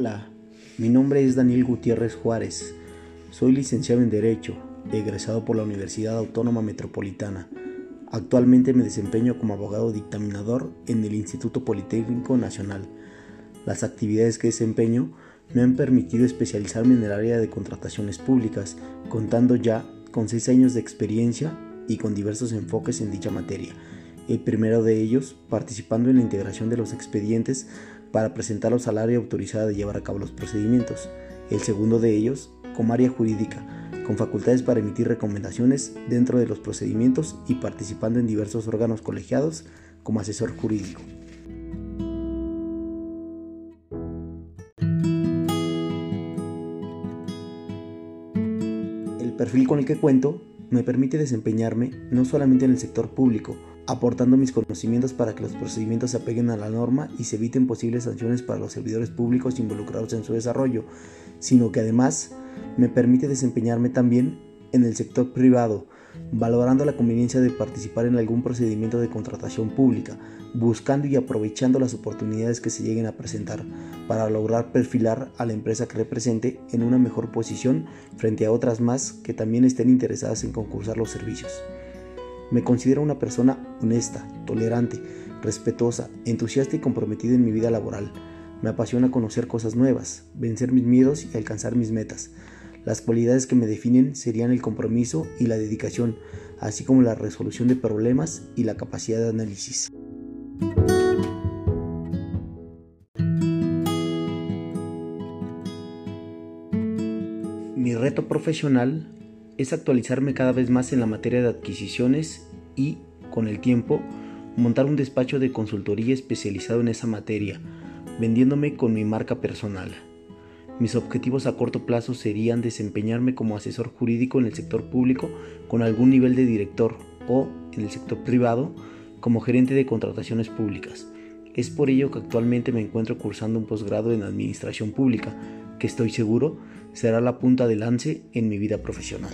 Hola, mi nombre es Daniel Gutiérrez Juárez. Soy licenciado en Derecho, egresado por la Universidad Autónoma Metropolitana. Actualmente me desempeño como abogado dictaminador en el Instituto Politécnico Nacional. Las actividades que desempeño me han permitido especializarme en el área de contrataciones públicas, contando ya con seis años de experiencia y con diversos enfoques en dicha materia. El primero de ellos, participando en la integración de los expedientes para presentarlos al área autorizada de llevar a cabo los procedimientos. El segundo de ellos, como área jurídica, con facultades para emitir recomendaciones dentro de los procedimientos y participando en diversos órganos colegiados como asesor jurídico. El perfil con el que cuento me permite desempeñarme no solamente en el sector público, aportando mis conocimientos para que los procedimientos se apeguen a la norma y se eviten posibles sanciones para los servidores públicos involucrados en su desarrollo, sino que además me permite desempeñarme también en el sector privado, valorando la conveniencia de participar en algún procedimiento de contratación pública, buscando y aprovechando las oportunidades que se lleguen a presentar para lograr perfilar a la empresa que represente en una mejor posición frente a otras más que también estén interesadas en concursar los servicios. Me considero una persona honesta, tolerante, respetuosa, entusiasta y comprometida en mi vida laboral. Me apasiona conocer cosas nuevas, vencer mis miedos y alcanzar mis metas. Las cualidades que me definen serían el compromiso y la dedicación, así como la resolución de problemas y la capacidad de análisis. Mi reto profesional es actualizarme cada vez más en la materia de adquisiciones y, con el tiempo, montar un despacho de consultoría especializado en esa materia, vendiéndome con mi marca personal. Mis objetivos a corto plazo serían desempeñarme como asesor jurídico en el sector público con algún nivel de director o, en el sector privado, como gerente de contrataciones públicas. Es por ello que actualmente me encuentro cursando un posgrado en Administración Pública, que estoy seguro será la punta de lance en mi vida profesional.